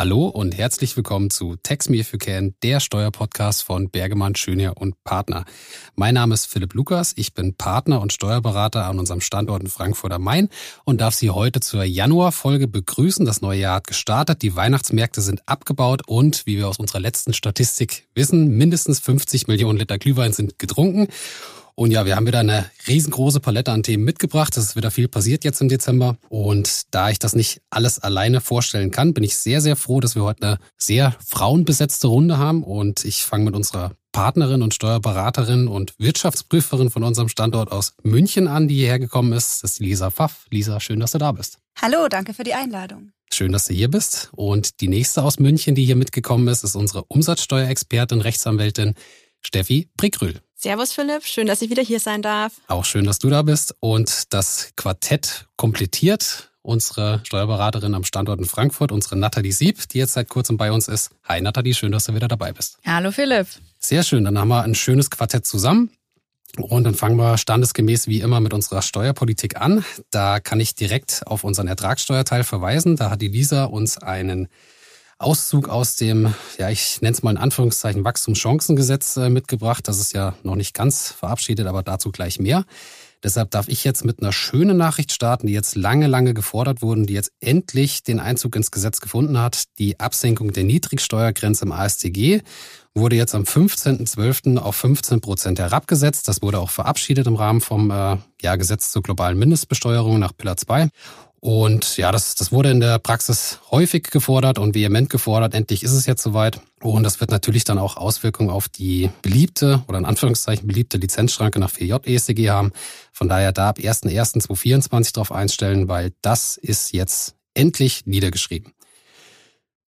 Hallo und herzlich willkommen zu Tax Me If You Can, der Steuerpodcast von Bergemann, Schönherr und Partner. Mein Name ist Philipp Lukas, ich bin Partner und Steuerberater an unserem Standort in Frankfurt am Main und darf Sie heute zur Januarfolge begrüßen. Das neue Jahr hat gestartet, die Weihnachtsmärkte sind abgebaut und, wie wir aus unserer letzten Statistik wissen, mindestens 50 Millionen Liter Glühwein sind getrunken. Und ja, wir haben wieder eine riesengroße Palette an Themen mitgebracht. Es ist wieder viel passiert jetzt im Dezember. Und da ich das nicht alles alleine vorstellen kann, bin ich sehr, sehr froh, dass wir heute eine sehr frauenbesetzte Runde haben. Und ich fange mit unserer Partnerin und Steuerberaterin und Wirtschaftsprüferin von unserem Standort aus München an, die hierher gekommen ist. Das ist Lisa Pfaff. Lisa, schön, dass du da bist. Hallo, danke für die Einladung. Schön, dass du hier bist. Und die nächste aus München, die hier mitgekommen ist, ist unsere Umsatzsteuerexpertin, Rechtsanwältin Steffi Brickrühl. Servus Philipp, schön, dass ich wieder hier sein darf. Auch schön, dass du da bist. Und das Quartett komplettiert unsere Steuerberaterin am Standort in Frankfurt, unsere Nathalie Sieb, die jetzt seit kurzem bei uns ist. Hi Nathalie, schön, dass du wieder dabei bist. Hallo Philipp. Sehr schön, dann haben wir ein schönes Quartett zusammen. Und dann fangen wir standesgemäß wie immer mit unserer Steuerpolitik an. Da kann ich direkt auf unseren Ertragssteuerteil verweisen. Da hat die Lisa uns einen Auszug aus dem, ja, ich nenne es mal in Anführungszeichen Wachstumschancengesetz äh, mitgebracht. Das ist ja noch nicht ganz verabschiedet, aber dazu gleich mehr. Deshalb darf ich jetzt mit einer schönen Nachricht starten, die jetzt lange, lange gefordert wurden, die jetzt endlich den Einzug ins Gesetz gefunden hat. Die Absenkung der Niedrigsteuergrenze im ASTG wurde jetzt am 15.12. auf 15 Prozent herabgesetzt. Das wurde auch verabschiedet im Rahmen vom äh, ja, Gesetz zur globalen Mindestbesteuerung nach Pillar 2. Und ja, das, das wurde in der Praxis häufig gefordert und vehement gefordert. Endlich ist es jetzt soweit. Und das wird natürlich dann auch Auswirkungen auf die beliebte oder in Anführungszeichen beliebte Lizenzschranke nach 4J ESDG haben. Von daher da ab 1.1.2024 drauf einstellen, weil das ist jetzt endlich niedergeschrieben.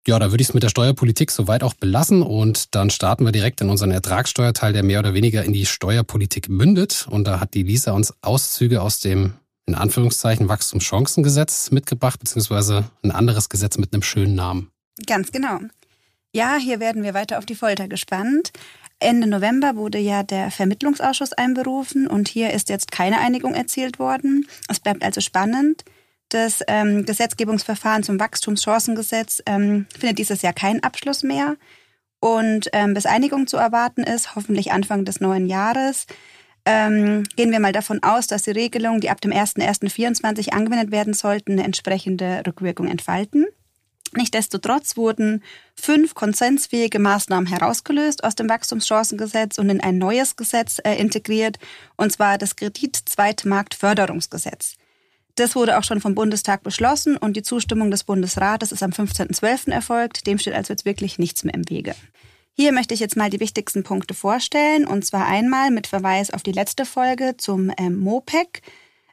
Ja, da würde ich es mit der Steuerpolitik soweit auch belassen und dann starten wir direkt in unseren Ertragssteuerteil, der mehr oder weniger in die Steuerpolitik mündet. Und da hat die Lisa uns Auszüge aus dem in Anführungszeichen Wachstumschancengesetz mitgebracht, beziehungsweise ein anderes Gesetz mit einem schönen Namen. Ganz genau. Ja, hier werden wir weiter auf die Folter gespannt. Ende November wurde ja der Vermittlungsausschuss einberufen und hier ist jetzt keine Einigung erzielt worden. Es bleibt also spannend. Das ähm, Gesetzgebungsverfahren zum Wachstumschancengesetz ähm, findet dieses Jahr keinen Abschluss mehr. Und ähm, bis Einigung zu erwarten ist, hoffentlich Anfang des neuen Jahres, ähm, gehen wir mal davon aus, dass die Regelungen, die ab dem 01.01.2024 angewendet werden sollten, eine entsprechende Rückwirkung entfalten. Nichtsdestotrotz wurden fünf konsensfähige Maßnahmen herausgelöst aus dem Wachstumschancengesetz und in ein neues Gesetz äh, integriert, und zwar das Kredit-Zweitmarktförderungsgesetz. Das wurde auch schon vom Bundestag beschlossen und die Zustimmung des Bundesrates ist am 15.12. erfolgt. Dem steht also jetzt wirklich nichts mehr im Wege. Hier möchte ich jetzt mal die wichtigsten Punkte vorstellen und zwar einmal mit Verweis auf die letzte Folge zum ähm, MOPEC.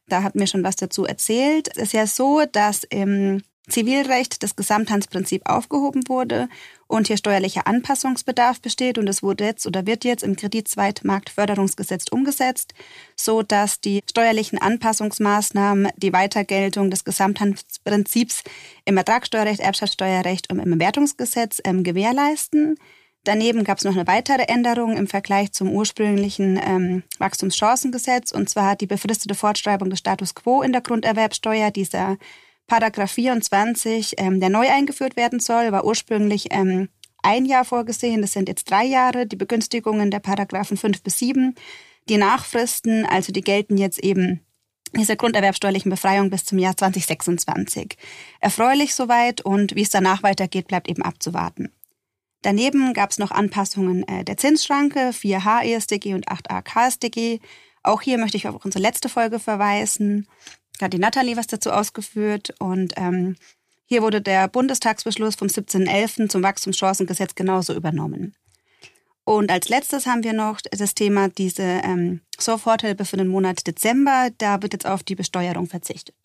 Da hat mir schon was dazu erzählt. Es ist ja so, dass im Zivilrecht das Gesamthandsprinzip aufgehoben wurde und hier steuerlicher Anpassungsbedarf besteht und es wurde jetzt oder wird jetzt im Kreditzweitmarktförderungsgesetz umgesetzt, so dass die steuerlichen Anpassungsmaßnahmen die Weitergeltung des Gesamthandsprinzips im Ertragssteuerrecht, Erbschaftssteuerrecht und im Bewertungsgesetz ähm, gewährleisten. Daneben gab es noch eine weitere Änderung im Vergleich zum ursprünglichen ähm, Wachstumschancengesetz, und zwar die befristete Fortschreibung des Status quo in der Grunderwerbsteuer. Dieser Paragraph 24, ähm, der neu eingeführt werden soll, war ursprünglich ähm, ein Jahr vorgesehen. Das sind jetzt drei Jahre. Die Begünstigungen der Paragraphen 5 bis 7. Die Nachfristen, also die gelten jetzt eben dieser grunderwerbsteuerlichen Befreiung bis zum Jahr 2026. Erfreulich soweit und wie es danach weitergeht, bleibt eben abzuwarten. Daneben gab es noch Anpassungen äh, der Zinsschranke, 4H ESDG und 8a KSDG. Auch hier möchte ich auf unsere letzte Folge verweisen. Da hat die Nathalie was dazu ausgeführt und ähm, hier wurde der Bundestagsbeschluss vom 17.11. zum Wachstumschancengesetz genauso übernommen. Und als letztes haben wir noch das Thema diese ähm, Soforthilfe für den Monat Dezember. Da wird jetzt auf die Besteuerung verzichtet.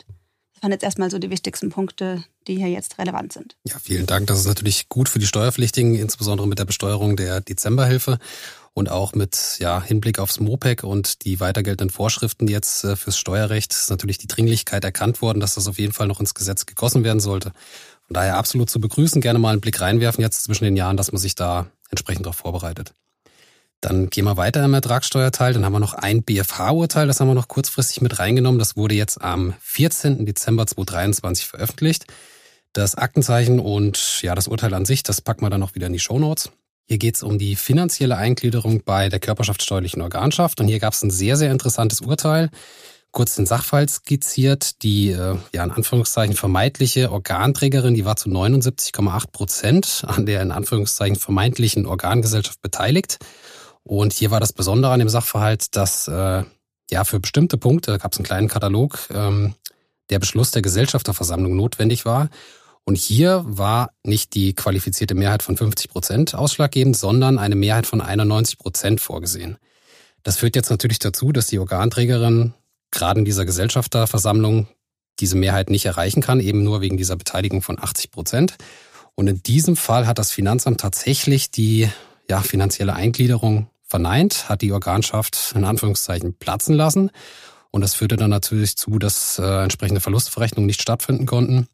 Das waren jetzt erstmal so die wichtigsten Punkte, die hier jetzt relevant sind. Ja, vielen Dank. Das ist natürlich gut für die Steuerpflichtigen, insbesondere mit der Besteuerung der Dezemberhilfe und auch mit ja, Hinblick aufs MOPEC und die weitergeltenden Vorschriften jetzt äh, fürs Steuerrecht ist natürlich die Dringlichkeit erkannt worden, dass das auf jeden Fall noch ins Gesetz gegossen werden sollte. Von daher absolut zu begrüßen, gerne mal einen Blick reinwerfen jetzt zwischen den Jahren, dass man sich da entsprechend darauf vorbereitet. Dann gehen wir weiter im Ertragssteuerteil. Dann haben wir noch ein BFH-Urteil, das haben wir noch kurzfristig mit reingenommen. Das wurde jetzt am 14. Dezember 2023 veröffentlicht. Das Aktenzeichen und ja, das Urteil an sich, das packen wir dann noch wieder in die Shownotes. Hier geht es um die finanzielle Eingliederung bei der körperschaftssteuerlichen Organschaft. Und hier gab es ein sehr, sehr interessantes Urteil. Kurz den Sachfall skizziert. Die, äh, ja, in Anführungszeichen vermeintliche Organträgerin, die war zu 79,8 Prozent an der in Anführungszeichen vermeintlichen Organgesellschaft beteiligt. Und hier war das Besondere an dem Sachverhalt, dass äh, ja für bestimmte Punkte, da gab es einen kleinen Katalog, ähm, der Beschluss der Gesellschafterversammlung notwendig war. Und hier war nicht die qualifizierte Mehrheit von 50 Prozent ausschlaggebend, sondern eine Mehrheit von 91 Prozent vorgesehen. Das führt jetzt natürlich dazu, dass die Organträgerin gerade in dieser Gesellschafterversammlung diese Mehrheit nicht erreichen kann, eben nur wegen dieser Beteiligung von 80 Prozent. Und in diesem Fall hat das Finanzamt tatsächlich die ja, finanzielle Eingliederung verneint, hat die Organschaft in Anführungszeichen platzen lassen. Und das führte dann natürlich zu, dass äh, entsprechende Verlustverrechnungen nicht stattfinden konnten.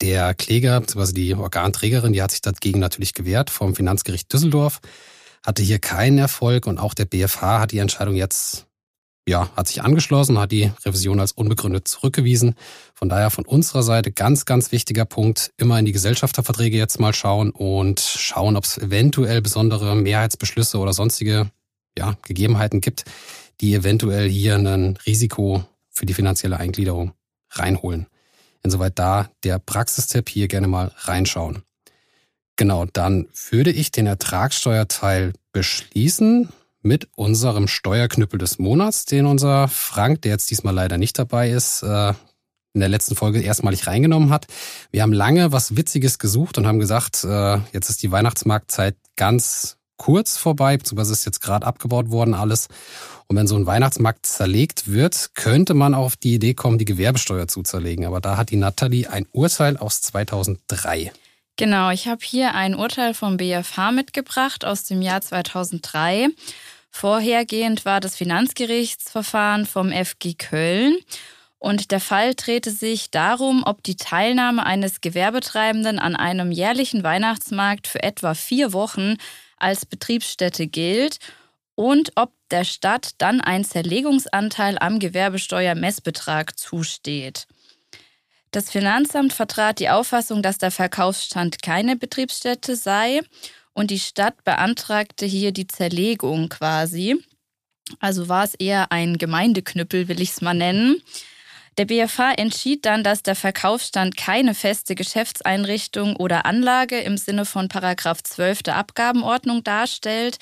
Der Kläger bzw. die Organträgerin, die hat sich dagegen natürlich gewehrt vom Finanzgericht Düsseldorf, hatte hier keinen Erfolg und auch der BFH hat die Entscheidung jetzt ja, hat sich angeschlossen, hat die Revision als unbegründet zurückgewiesen. Von daher von unserer Seite ganz, ganz wichtiger Punkt, immer in die Gesellschafterverträge jetzt mal schauen und schauen, ob es eventuell besondere Mehrheitsbeschlüsse oder sonstige ja, Gegebenheiten gibt, die eventuell hier ein Risiko für die finanzielle Eingliederung reinholen. Insoweit da der Praxistipp hier gerne mal reinschauen. Genau, dann würde ich den Ertragssteuerteil beschließen mit unserem Steuerknüppel des Monats, den unser Frank, der jetzt diesmal leider nicht dabei ist, äh, in der letzten Folge erstmalig reingenommen hat. Wir haben lange was Witziges gesucht und haben gesagt, äh, jetzt ist die Weihnachtsmarktzeit ganz kurz vorbei, beziehungsweise ist jetzt gerade abgebaut worden alles. Und wenn so ein Weihnachtsmarkt zerlegt wird, könnte man auf die Idee kommen, die Gewerbesteuer zu zerlegen. Aber da hat die Nathalie ein Urteil aus 2003. Genau, ich habe hier ein Urteil vom BFH mitgebracht aus dem Jahr 2003. Vorhergehend war das Finanzgerichtsverfahren vom FG Köln. Und der Fall drehte sich darum, ob die Teilnahme eines Gewerbetreibenden an einem jährlichen Weihnachtsmarkt für etwa vier Wochen als Betriebsstätte gilt und ob der Stadt dann ein Zerlegungsanteil am Gewerbesteuermessbetrag zusteht. Das Finanzamt vertrat die Auffassung, dass der Verkaufsstand keine Betriebsstätte sei und die Stadt beantragte hier die Zerlegung quasi. Also war es eher ein Gemeindeknüppel, will ich es mal nennen. Der BFH entschied dann, dass der Verkaufsstand keine feste Geschäftseinrichtung oder Anlage im Sinne von Paragraph 12 der Abgabenordnung darstellt,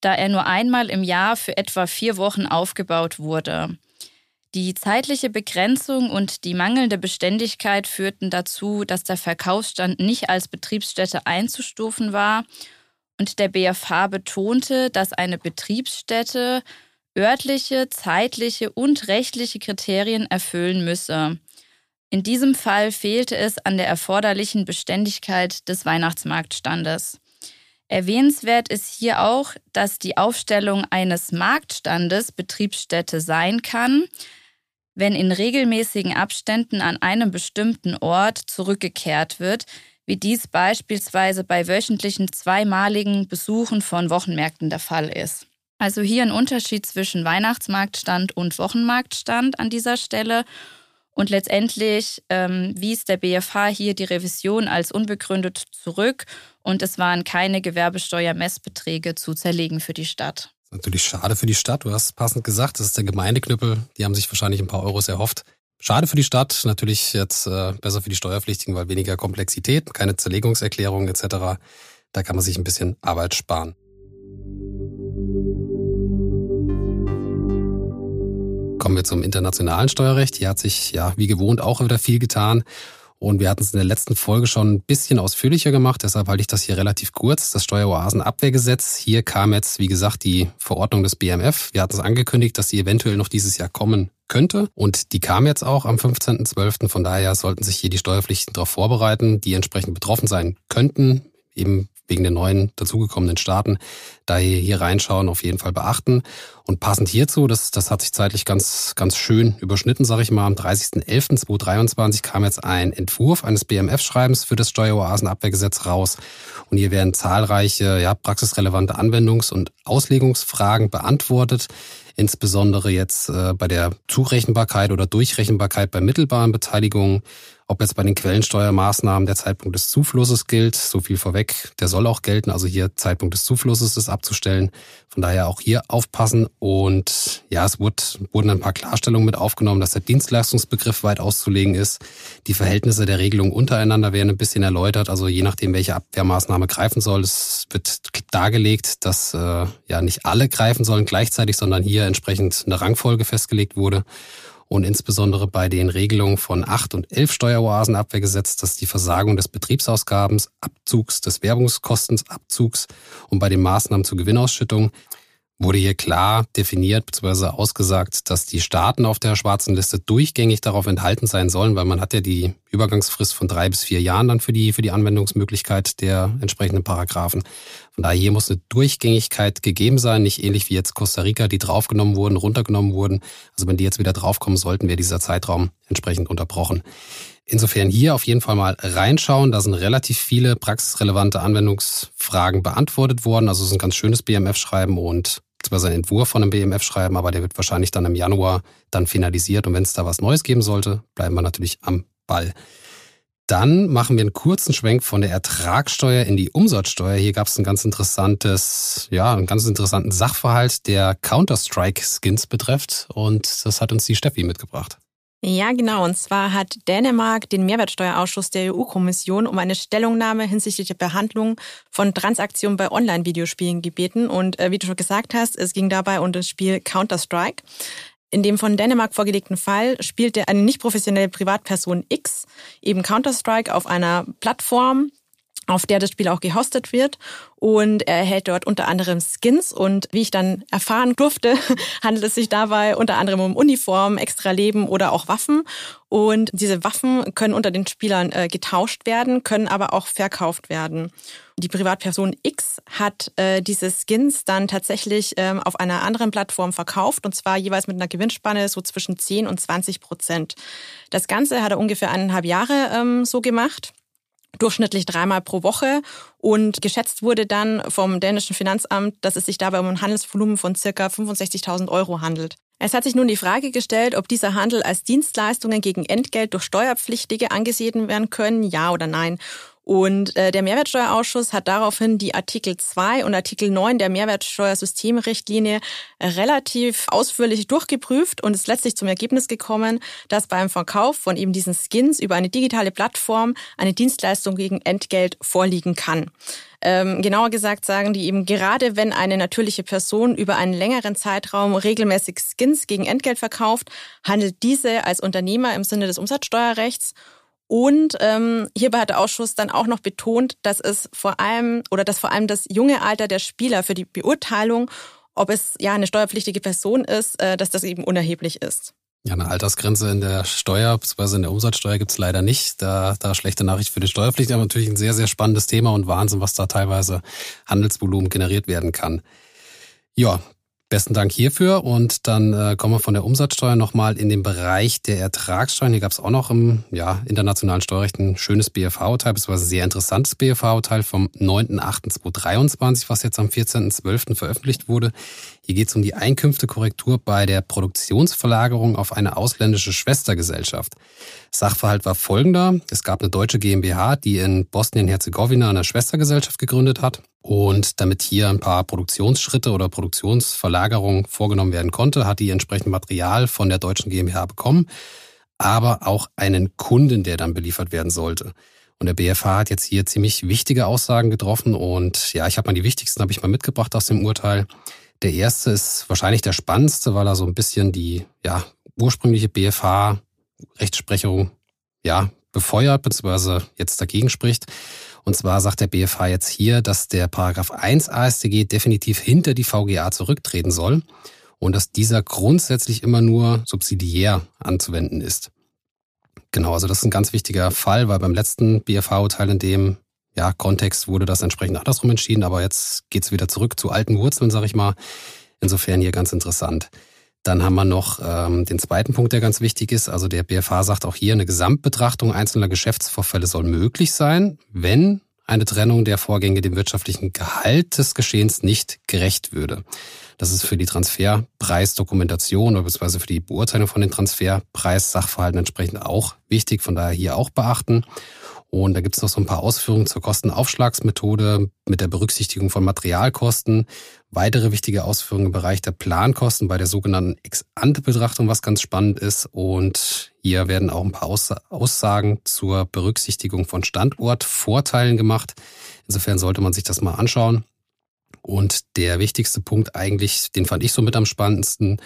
da er nur einmal im Jahr für etwa vier Wochen aufgebaut wurde. Die zeitliche Begrenzung und die mangelnde Beständigkeit führten dazu, dass der Verkaufsstand nicht als Betriebsstätte einzustufen war und der BFH betonte, dass eine Betriebsstätte örtliche, zeitliche und rechtliche Kriterien erfüllen müsse. In diesem Fall fehlte es an der erforderlichen Beständigkeit des Weihnachtsmarktstandes. Erwähnenswert ist hier auch, dass die Aufstellung eines Marktstandes Betriebsstätte sein kann, wenn in regelmäßigen Abständen an einem bestimmten Ort zurückgekehrt wird, wie dies beispielsweise bei wöchentlichen zweimaligen Besuchen von Wochenmärkten der Fall ist. Also hier ein Unterschied zwischen Weihnachtsmarktstand und Wochenmarktstand an dieser Stelle. Und letztendlich ähm, wies der BFH hier die Revision als unbegründet zurück und es waren keine Gewerbesteuermessbeträge zu zerlegen für die Stadt. Natürlich schade für die Stadt, du hast passend gesagt, das ist der Gemeindeknüppel, die haben sich wahrscheinlich ein paar Euros erhofft. Schade für die Stadt, natürlich jetzt äh, besser für die Steuerpflichtigen, weil weniger Komplexität, keine Zerlegungserklärung etc. Da kann man sich ein bisschen Arbeit sparen. Kommen wir zum internationalen Steuerrecht. Hier hat sich ja wie gewohnt auch wieder viel getan. Und wir hatten es in der letzten Folge schon ein bisschen ausführlicher gemacht, deshalb halte ich das hier relativ kurz. Das Steueroasenabwehrgesetz. Hier kam jetzt, wie gesagt, die Verordnung des BMF. Wir hatten es angekündigt, dass sie eventuell noch dieses Jahr kommen könnte. Und die kam jetzt auch am 15.12. Von daher sollten sich hier die Steuerpflichten darauf vorbereiten, die entsprechend betroffen sein könnten. Eben wegen den neuen dazugekommenen Staaten. Daher hier reinschauen, auf jeden Fall beachten. Und passend hierzu, das, das hat sich zeitlich ganz, ganz schön überschnitten, sage ich mal, am 30.11.2023 kam jetzt ein Entwurf eines BMF-Schreibens für das Steueroasenabwehrgesetz raus. Und hier werden zahlreiche ja, praxisrelevante Anwendungs- und Auslegungsfragen beantwortet insbesondere jetzt äh, bei der Zurechenbarkeit oder Durchrechenbarkeit bei mittelbaren Beteiligungen Ob jetzt bei den Quellensteuermaßnahmen der Zeitpunkt des Zuflusses gilt, so viel vorweg, der soll auch gelten. Also hier Zeitpunkt des Zuflusses ist abzustellen. Von daher auch hier aufpassen. Und ja, es wurde, wurden ein paar Klarstellungen mit aufgenommen, dass der Dienstleistungsbegriff weit auszulegen ist. Die Verhältnisse der Regelung untereinander werden ein bisschen erläutert. Also je nachdem, welche Abwehrmaßnahme greifen soll, es wird dargelegt, dass äh, ja nicht alle greifen sollen gleichzeitig, sondern hier entsprechend eine Rangfolge festgelegt wurde und insbesondere bei den Regelungen von acht und elf Steueroasen abwehrgesetzt, dass die Versagung des Betriebsausgabens, Abzugs des Werbungskostensabzugs und bei den Maßnahmen zur Gewinnausschüttung wurde hier klar definiert bzw. ausgesagt, dass die Staaten auf der schwarzen Liste durchgängig darauf enthalten sein sollen, weil man hat ja die Übergangsfrist von drei bis vier Jahren dann für die, für die Anwendungsmöglichkeit der entsprechenden Paragraphen. Von daher hier muss eine Durchgängigkeit gegeben sein, nicht ähnlich wie jetzt Costa Rica, die draufgenommen wurden, runtergenommen wurden. Also wenn die jetzt wieder draufkommen sollten, wäre dieser Zeitraum entsprechend unterbrochen. Insofern hier auf jeden Fall mal reinschauen. Da sind relativ viele praxisrelevante Anwendungsfragen beantwortet worden. Also es ist ein ganz schönes BMF-Schreiben und zwar sein Entwurf von einem BMF schreiben, aber der wird wahrscheinlich dann im Januar dann finalisiert. Und wenn es da was Neues geben sollte, bleiben wir natürlich am Ball. Dann machen wir einen kurzen Schwenk von der Ertragssteuer in die Umsatzsteuer. Hier gab es ein ganz interessantes, ja, einen ganz interessanten Sachverhalt, der Counter-Strike-Skins betrifft. Und das hat uns die Steffi mitgebracht. Ja, genau. Und zwar hat Dänemark den Mehrwertsteuerausschuss der EU-Kommission um eine Stellungnahme hinsichtlich der Behandlung von Transaktionen bei Online-Videospielen gebeten. Und äh, wie du schon gesagt hast, es ging dabei um das Spiel Counter-Strike. In dem von Dänemark vorgelegten Fall spielte eine nicht professionelle Privatperson X eben Counter-Strike auf einer Plattform, auf der das Spiel auch gehostet wird. Und er erhält dort unter anderem Skins. Und wie ich dann erfahren durfte, handelt es sich dabei unter anderem um Uniformen, Extraleben oder auch Waffen. Und diese Waffen können unter den Spielern äh, getauscht werden, können aber auch verkauft werden. Die Privatperson X hat äh, diese Skins dann tatsächlich ähm, auf einer anderen Plattform verkauft und zwar jeweils mit einer Gewinnspanne so zwischen 10 und 20 Prozent. Das Ganze hat er ungefähr eineinhalb Jahre ähm, so gemacht durchschnittlich dreimal pro Woche und geschätzt wurde dann vom dänischen Finanzamt, dass es sich dabei um ein Handelsvolumen von circa 65.000 Euro handelt. Es hat sich nun die Frage gestellt, ob dieser Handel als Dienstleistungen gegen Entgelt durch Steuerpflichtige angesehen werden können, ja oder nein. Und äh, der Mehrwertsteuerausschuss hat daraufhin die Artikel 2 und Artikel 9 der Mehrwertsteuersystemrichtlinie relativ ausführlich durchgeprüft und ist letztlich zum Ergebnis gekommen, dass beim Verkauf von eben diesen Skins über eine digitale Plattform eine Dienstleistung gegen Entgelt vorliegen kann. Ähm, genauer gesagt sagen die eben, gerade wenn eine natürliche Person über einen längeren Zeitraum regelmäßig Skins gegen Entgelt verkauft, handelt diese als Unternehmer im Sinne des Umsatzsteuerrechts und ähm, hierbei hat der Ausschuss dann auch noch betont, dass es vor allem oder dass vor allem das junge Alter der Spieler für die Beurteilung, ob es ja eine steuerpflichtige Person ist, äh, dass das eben unerheblich ist. Ja, eine Altersgrenze in der Steuer bzw. in der Umsatzsteuer gibt's leider nicht. Da, da schlechte Nachricht für die Steuerpflicht, aber natürlich ein sehr, sehr spannendes Thema und Wahnsinn, was da teilweise Handelsvolumen generiert werden kann. Ja, Besten Dank hierfür. Und dann äh, kommen wir von der Umsatzsteuer nochmal in den Bereich der Ertragssteuern. Hier gab es auch noch im ja, internationalen Steuerrecht ein schönes BFH-Urteil, beziehungsweise sehr interessantes BFH-Urteil vom 9.8.2023, was jetzt am 14.12. veröffentlicht wurde. Hier geht es um die Einkünftekorrektur bei der Produktionsverlagerung auf eine ausländische Schwestergesellschaft. Sachverhalt war folgender. Es gab eine deutsche GmbH, die in Bosnien-Herzegowina eine Schwestergesellschaft gegründet hat. Und damit hier ein paar Produktionsschritte oder Produktionsverlagerungen vorgenommen werden konnte, hat die entsprechend Material von der deutschen GmbH bekommen, aber auch einen Kunden, der dann beliefert werden sollte. Und der BFH hat jetzt hier ziemlich wichtige Aussagen getroffen und ja, ich habe mal die wichtigsten habe ich mal mitgebracht aus dem Urteil. Der erste ist wahrscheinlich der spannendste, weil er so ein bisschen die ja, ursprüngliche BFH Rechtsprechung ja, befeuert bzw. jetzt dagegen spricht. Und zwar sagt der BFH jetzt hier, dass der Paragraph 1 AStG definitiv hinter die VGA zurücktreten soll und dass dieser grundsätzlich immer nur subsidiär anzuwenden ist. Genau, also das ist ein ganz wichtiger Fall, weil beim letzten BFH-Urteil in dem ja, Kontext wurde das entsprechend andersrum entschieden, aber jetzt geht's wieder zurück zu alten Wurzeln, sag ich mal. Insofern hier ganz interessant. Dann haben wir noch ähm, den zweiten Punkt, der ganz wichtig ist. Also der BFH sagt auch hier, eine Gesamtbetrachtung einzelner Geschäftsvorfälle soll möglich sein, wenn eine Trennung der Vorgänge dem wirtschaftlichen Gehalt des Geschehens nicht gerecht würde. Das ist für die Transferpreisdokumentation oder beziehungsweise für die Beurteilung von den Transferpreissachverhalten entsprechend auch wichtig, von daher hier auch beachten. Und da gibt es noch so ein paar Ausführungen zur Kostenaufschlagsmethode mit der Berücksichtigung von Materialkosten. Weitere wichtige Ausführungen im Bereich der Plankosten bei der sogenannten Ex-Ante-Betrachtung, was ganz spannend ist. Und hier werden auch ein paar Aussagen zur Berücksichtigung von Standortvorteilen gemacht. Insofern sollte man sich das mal anschauen. Und der wichtigste Punkt eigentlich, den fand ich so mit am spannendsten,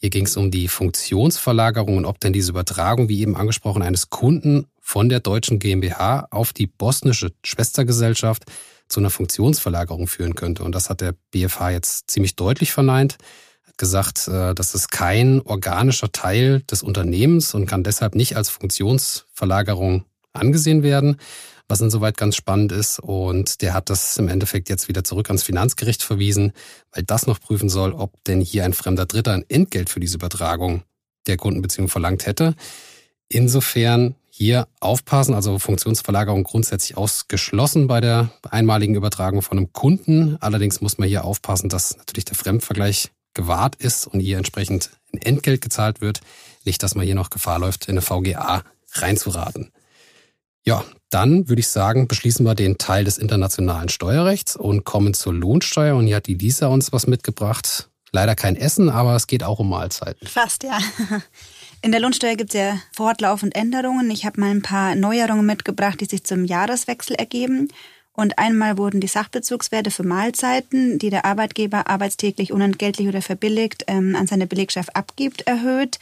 hier ging es um die Funktionsverlagerung und ob denn diese Übertragung, wie eben angesprochen, eines Kunden von der deutschen GmbH auf die bosnische Schwestergesellschaft zu einer Funktionsverlagerung führen könnte. Und das hat der BFH jetzt ziemlich deutlich verneint, hat gesagt, äh, das ist kein organischer Teil des Unternehmens und kann deshalb nicht als Funktionsverlagerung angesehen werden was insoweit ganz spannend ist. Und der hat das im Endeffekt jetzt wieder zurück ans Finanzgericht verwiesen, weil das noch prüfen soll, ob denn hier ein fremder Dritter ein Entgelt für diese Übertragung der Kundenbeziehung verlangt hätte. Insofern hier aufpassen, also Funktionsverlagerung grundsätzlich ausgeschlossen bei der einmaligen Übertragung von einem Kunden. Allerdings muss man hier aufpassen, dass natürlich der Fremdvergleich gewahrt ist und hier entsprechend ein Entgelt gezahlt wird. Nicht, dass man hier noch Gefahr läuft, in eine VGA reinzuraten. Ja, dann würde ich sagen, beschließen wir den Teil des internationalen Steuerrechts und kommen zur Lohnsteuer. Und hier hat die Lisa uns was mitgebracht. Leider kein Essen, aber es geht auch um Mahlzeiten. Fast, ja. In der Lohnsteuer gibt es ja fortlaufend Änderungen. Ich habe mal ein paar Neuerungen mitgebracht, die sich zum Jahreswechsel ergeben. Und einmal wurden die Sachbezugswerte für Mahlzeiten, die der Arbeitgeber arbeitstäglich unentgeltlich oder verbilligt ähm, an seine Belegschaft abgibt, erhöht.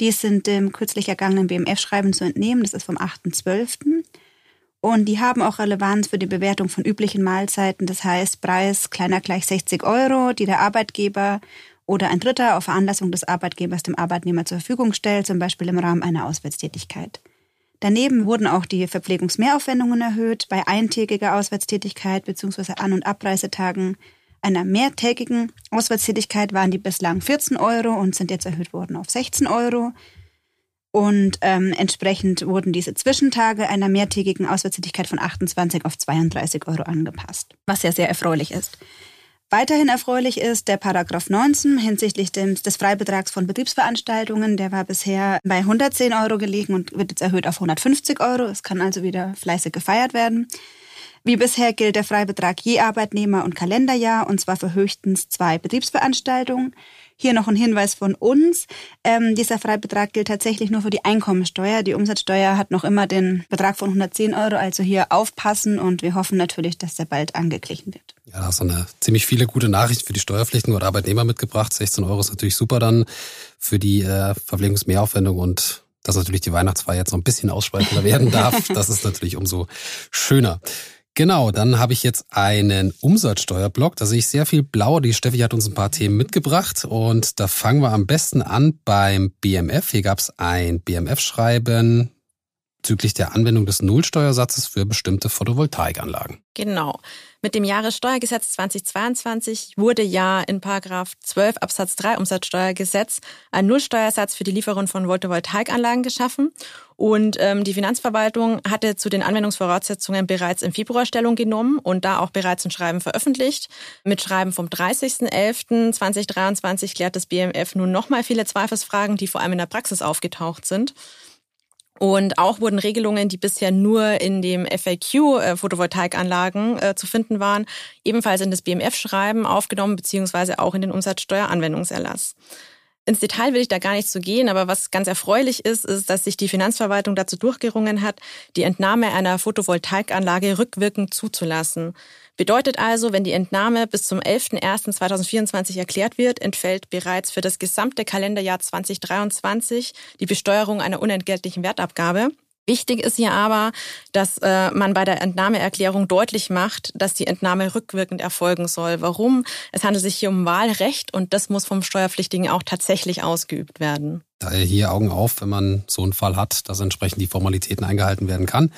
Dies sind dem kürzlich ergangenen BMF-Schreiben zu entnehmen. Das ist vom 8.12. Und die haben auch Relevanz für die Bewertung von üblichen Mahlzeiten. Das heißt, Preis kleiner gleich 60 Euro, die der Arbeitgeber oder ein Dritter auf Veranlassung des Arbeitgebers dem Arbeitnehmer zur Verfügung stellt, zum Beispiel im Rahmen einer Auswärtstätigkeit. Daneben wurden auch die Verpflegungsmehraufwendungen erhöht bei eintägiger Auswärtstätigkeit bzw. An- und Abreisetagen einer mehrtägigen Auswärtstätigkeit waren die bislang 14 Euro und sind jetzt erhöht worden auf 16 Euro. Und ähm, entsprechend wurden diese Zwischentage einer mehrtägigen Auswärtstätigkeit von 28 auf 32 Euro angepasst, was ja sehr erfreulich ist. Weiterhin erfreulich ist der Paragraph 19 hinsichtlich des, des Freibetrags von Betriebsveranstaltungen. Der war bisher bei 110 Euro gelegen und wird jetzt erhöht auf 150 Euro. Es kann also wieder fleißig gefeiert werden. Wie bisher gilt der Freibetrag je Arbeitnehmer und Kalenderjahr und zwar für höchstens zwei Betriebsveranstaltungen. Hier noch ein Hinweis von uns. Ähm, dieser Freibetrag gilt tatsächlich nur für die Einkommensteuer. Die Umsatzsteuer hat noch immer den Betrag von 110 Euro. Also hier aufpassen und wir hoffen natürlich, dass der bald angeglichen wird. Ja, da hast du eine ziemlich viele gute Nachrichten für die Steuerpflichtigen oder Arbeitnehmer mitgebracht. 16 Euro ist natürlich super dann für die äh, Verpflegungsmehraufwendung und dass natürlich die Weihnachtsfeier jetzt noch ein bisschen ausschweifender werden darf. Das ist natürlich umso schöner. Genau, dann habe ich jetzt einen Umsatzsteuerblock. Da sehe ich sehr viel blau. Die Steffi hat uns ein paar Themen mitgebracht und da fangen wir am besten an beim BMF. Hier gab es ein BMF-Schreiben bezüglich der Anwendung des Nullsteuersatzes für bestimmte Photovoltaikanlagen. Genau. Mit dem Jahressteuergesetz 2022 wurde ja in Paragraph 12 Absatz 3 Umsatzsteuergesetz ein Nullsteuersatz für die Lieferung von Photovoltaikanlagen geschaffen. Und ähm, die Finanzverwaltung hatte zu den Anwendungsvoraussetzungen bereits im Februar Stellung genommen und da auch bereits ein Schreiben veröffentlicht. Mit Schreiben vom 30.11.2023 klärt das BMF nun nochmal viele Zweifelsfragen, die vor allem in der Praxis aufgetaucht sind. Und auch wurden Regelungen, die bisher nur in dem FAQ äh, Photovoltaikanlagen äh, zu finden waren, ebenfalls in das BMF-Schreiben aufgenommen, beziehungsweise auch in den Umsatzsteueranwendungserlass. Ins Detail will ich da gar nicht so gehen, aber was ganz erfreulich ist, ist, dass sich die Finanzverwaltung dazu durchgerungen hat, die Entnahme einer Photovoltaikanlage rückwirkend zuzulassen. Bedeutet also, wenn die Entnahme bis zum 11.01.2024 erklärt wird, entfällt bereits für das gesamte Kalenderjahr 2023 die Besteuerung einer unentgeltlichen Wertabgabe. Wichtig ist hier aber, dass äh, man bei der Entnahmeerklärung deutlich macht, dass die Entnahme rückwirkend erfolgen soll. Warum? Es handelt sich hier um Wahlrecht und das muss vom Steuerpflichtigen auch tatsächlich ausgeübt werden. Daher hier Augen auf, wenn man so einen Fall hat, dass entsprechend die Formalitäten eingehalten werden kann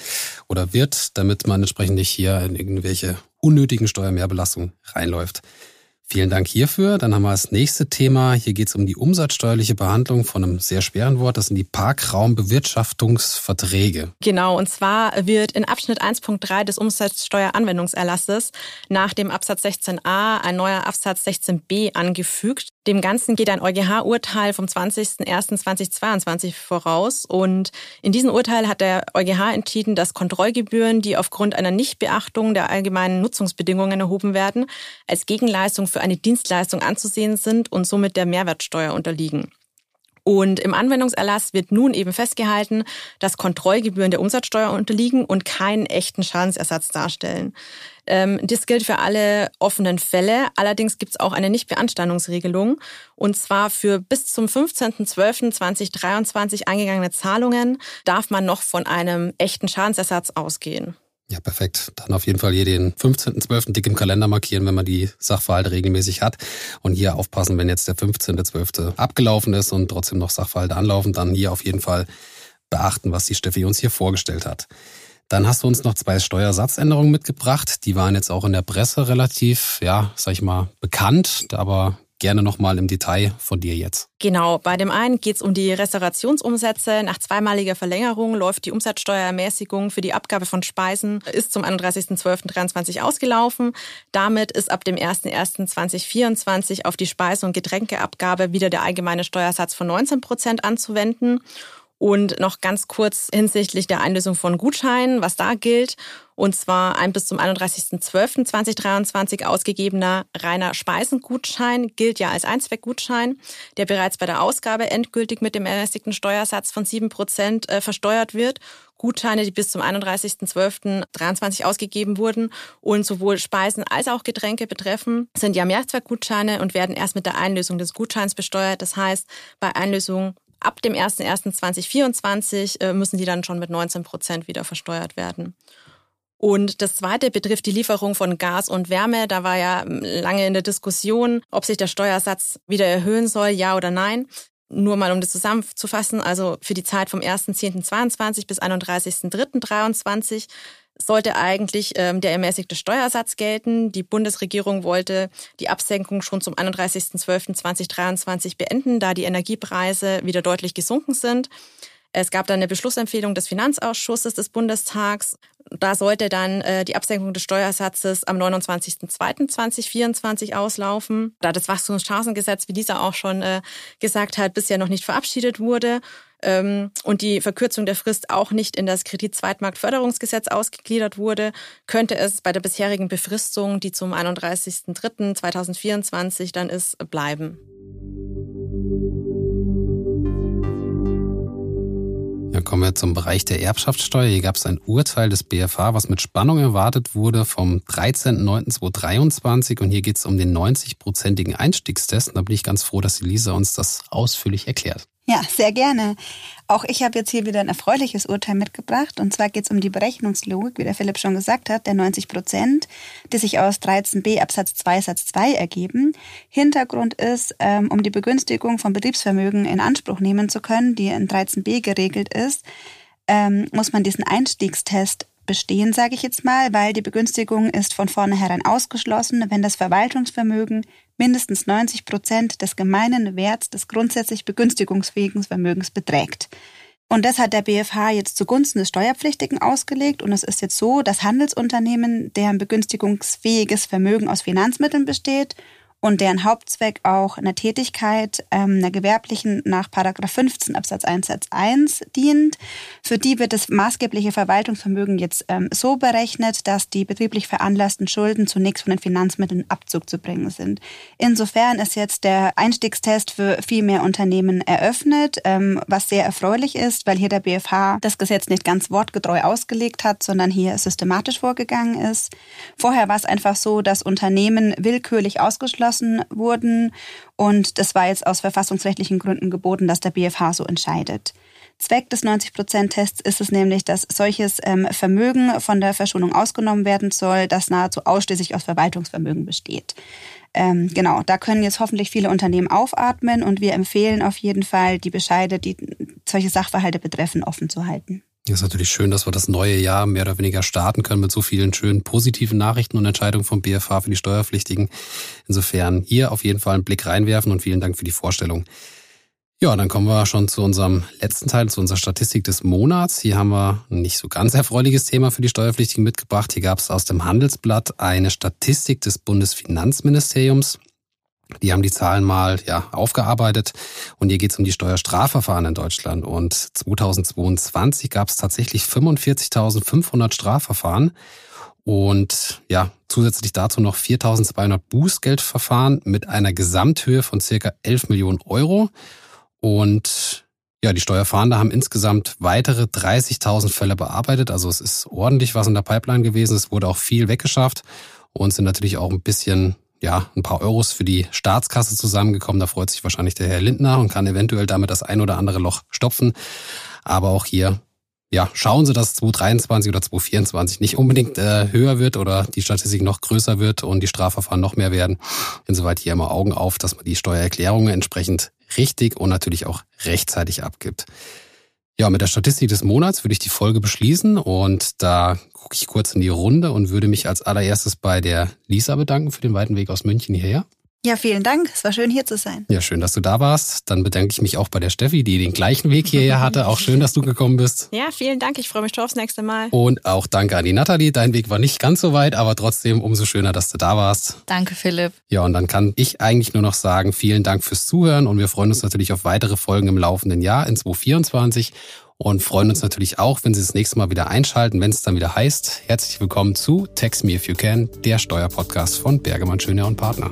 oder wird, damit man entsprechend nicht hier in irgendwelche unnötigen Steuermehrbelastungen reinläuft. Vielen Dank hierfür. Dann haben wir das nächste Thema. Hier geht es um die umsatzsteuerliche Behandlung von einem sehr schweren Wort. Das sind die Parkraumbewirtschaftungsverträge. Genau, und zwar wird in Abschnitt 1.3 des Umsatzsteueranwendungserlasses nach dem Absatz 16a ein neuer Absatz 16b angefügt. Dem Ganzen geht ein EuGH-Urteil vom 20.01.2022 voraus. Und in diesem Urteil hat der EuGH entschieden, dass Kontrollgebühren, die aufgrund einer Nichtbeachtung der allgemeinen Nutzungsbedingungen erhoben werden, als Gegenleistung für eine Dienstleistung anzusehen sind und somit der Mehrwertsteuer unterliegen. Und im Anwendungserlass wird nun eben festgehalten, dass Kontrollgebühren der Umsatzsteuer unterliegen und keinen echten Schadensersatz darstellen. Ähm, das gilt für alle offenen Fälle. Allerdings gibt es auch eine Nichtbeanstandungsregelung. Und zwar für bis zum 15.12.2023 eingegangene Zahlungen darf man noch von einem echten Schadensersatz ausgehen. Ja, perfekt. Dann auf jeden Fall hier den 15.12. dick im Kalender markieren, wenn man die Sachverhalte regelmäßig hat. Und hier aufpassen, wenn jetzt der 15.12. abgelaufen ist und trotzdem noch Sachverhalte anlaufen, dann hier auf jeden Fall beachten, was die Steffi uns hier vorgestellt hat. Dann hast du uns noch zwei Steuersatzänderungen mitgebracht. Die waren jetzt auch in der Presse relativ, ja, sag ich mal, bekannt, aber gerne nochmal im Detail von dir jetzt. Genau, bei dem einen geht es um die Restaurationsumsätze. Nach zweimaliger Verlängerung läuft die Umsatzsteuerermäßigung für die Abgabe von Speisen ist zum 31.12.23 ausgelaufen. Damit ist ab dem 01.01.2024 auf die Speise- und Getränkeabgabe wieder der allgemeine Steuersatz von 19 Prozent anzuwenden. Und noch ganz kurz hinsichtlich der Einlösung von Gutscheinen, was da gilt. Und zwar ein bis zum 31.12.2023 ausgegebener reiner Speisengutschein gilt ja als Einzweckgutschein, der bereits bei der Ausgabe endgültig mit dem ermäßigten Steuersatz von 7 Prozent äh, versteuert wird. Gutscheine, die bis zum 31.12.23 ausgegeben wurden und sowohl Speisen als auch Getränke betreffen, sind ja Mehrzweckgutscheine und werden erst mit der Einlösung des Gutscheins besteuert. Das heißt, bei Einlösung ab dem 01.01.2024 äh, müssen die dann schon mit 19 Prozent wieder versteuert werden. Und das zweite betrifft die Lieferung von Gas und Wärme. Da war ja ähm, lange in der Diskussion, ob sich der Steuersatz wieder erhöhen soll, ja oder nein. Nur mal um das zusammenzufassen, also für die Zeit vom 1.10.22 bis 31.03.23 sollte eigentlich ähm, der ermäßigte Steuersatz gelten. Die Bundesregierung wollte die Absenkung schon zum 31.12.2023 beenden, da die Energiepreise wieder deutlich gesunken sind. Es gab dann eine Beschlussempfehlung des Finanzausschusses des Bundestags. Da sollte dann äh, die Absenkung des Steuersatzes am 29.02.2024 auslaufen. Da das Wachstumschancengesetz, wie dieser auch schon äh, gesagt hat, bisher noch nicht verabschiedet wurde ähm, und die Verkürzung der Frist auch nicht in das Kreditzweitmarktförderungsgesetz ausgegliedert wurde, könnte es bei der bisherigen Befristung, die zum 31.03.2024 dann ist, bleiben. Kommen wir zum Bereich der Erbschaftssteuer. Hier gab es ein Urteil des BFH, was mit Spannung erwartet wurde vom 13.09.2023. Und hier geht es um den 90-prozentigen Einstiegstest. Und da bin ich ganz froh, dass die Lisa uns das ausführlich erklärt. Ja, sehr gerne. Auch ich habe jetzt hier wieder ein erfreuliches Urteil mitgebracht. Und zwar geht es um die Berechnungslogik, wie der Philipp schon gesagt hat, der 90 Prozent, die sich aus 13b Absatz 2 Satz 2 ergeben. Hintergrund ist, ähm, um die Begünstigung von Betriebsvermögen in Anspruch nehmen zu können, die in 13b geregelt ist, ähm, muss man diesen Einstiegstest bestehen, sage ich jetzt mal, weil die Begünstigung ist von vornherein ausgeschlossen, wenn das Verwaltungsvermögen mindestens 90 Prozent des gemeinen Werts des grundsätzlich begünstigungsfähigen Vermögens beträgt. Und das hat der BFH jetzt zugunsten des Steuerpflichtigen ausgelegt. Und es ist jetzt so, dass Handelsunternehmen, deren begünstigungsfähiges Vermögen aus Finanzmitteln besteht und deren Hauptzweck auch einer Tätigkeit, ähm, einer gewerblichen nach 15 Absatz 1 Satz 1 dient. Für die wird das maßgebliche Verwaltungsvermögen jetzt ähm, so berechnet, dass die betrieblich veranlassten Schulden zunächst von den Finanzmitteln Abzug zu bringen sind. Insofern ist jetzt der Einstiegstest für viel mehr Unternehmen eröffnet, ähm, was sehr erfreulich ist, weil hier der BFH das Gesetz nicht ganz wortgetreu ausgelegt hat, sondern hier systematisch vorgegangen ist. Vorher war es einfach so, dass Unternehmen willkürlich ausgeschlossen beschlossen wurden. Und das war jetzt aus verfassungsrechtlichen Gründen geboten, dass der BFH so entscheidet. Zweck des 90-Prozent-Tests ist es nämlich, dass solches ähm, Vermögen von der Verschonung ausgenommen werden soll, das nahezu ausschließlich aus Verwaltungsvermögen besteht. Ähm, genau, da können jetzt hoffentlich viele Unternehmen aufatmen und wir empfehlen auf jeden Fall, die Bescheide, die solche Sachverhalte betreffen, offen zu halten. Das ist natürlich schön, dass wir das neue Jahr mehr oder weniger starten können mit so vielen schönen positiven Nachrichten und Entscheidungen vom BFH für die Steuerpflichtigen. Insofern hier auf jeden Fall einen Blick reinwerfen und vielen Dank für die Vorstellung. Ja, dann kommen wir schon zu unserem letzten Teil, zu unserer Statistik des Monats. Hier haben wir ein nicht so ganz erfreuliches Thema für die Steuerpflichtigen mitgebracht. Hier gab es aus dem Handelsblatt eine Statistik des Bundesfinanzministeriums. Die haben die Zahlen mal ja, aufgearbeitet und hier geht es um die Steuerstrafverfahren in Deutschland. Und 2022 gab es tatsächlich 45.500 Strafverfahren und ja, zusätzlich dazu noch 4.200 Bußgeldverfahren mit einer Gesamthöhe von circa 11 Millionen Euro. Und ja, die Steuerfahnder haben insgesamt weitere 30.000 Fälle bearbeitet. Also es ist ordentlich was in der Pipeline gewesen. Es wurde auch viel weggeschafft und sind natürlich auch ein bisschen, ja, ein paar Euros für die Staatskasse zusammengekommen. Da freut sich wahrscheinlich der Herr Lindner und kann eventuell damit das ein oder andere Loch stopfen. Aber auch hier ja, schauen Sie, dass 2023 oder 2024 nicht unbedingt äh, höher wird oder die Statistik noch größer wird und die Strafverfahren noch mehr werden. Insoweit hier immer Augen auf, dass man die Steuererklärungen entsprechend richtig und natürlich auch rechtzeitig abgibt. Ja, mit der Statistik des Monats würde ich die Folge beschließen und da gucke ich kurz in die Runde und würde mich als allererstes bei der Lisa bedanken für den weiten Weg aus München hierher. Ja, vielen Dank. Es war schön hier zu sein. Ja, schön, dass du da warst. Dann bedanke ich mich auch bei der Steffi, die den gleichen Weg hierher hatte. Auch schön, dass du gekommen bist. Ja, vielen Dank. Ich freue mich schon aufs nächste Mal. Und auch danke an die Nathalie. Dein Weg war nicht ganz so weit, aber trotzdem umso schöner, dass du da warst. Danke, Philipp. Ja, und dann kann ich eigentlich nur noch sagen, vielen Dank fürs Zuhören und wir freuen uns natürlich auf weitere Folgen im laufenden Jahr in 2024 und freuen uns natürlich auch, wenn Sie das nächste Mal wieder einschalten, wenn es dann wieder heißt, herzlich willkommen zu Text Me If You Can, der Steuerpodcast von Bergemann Schöner und Partner.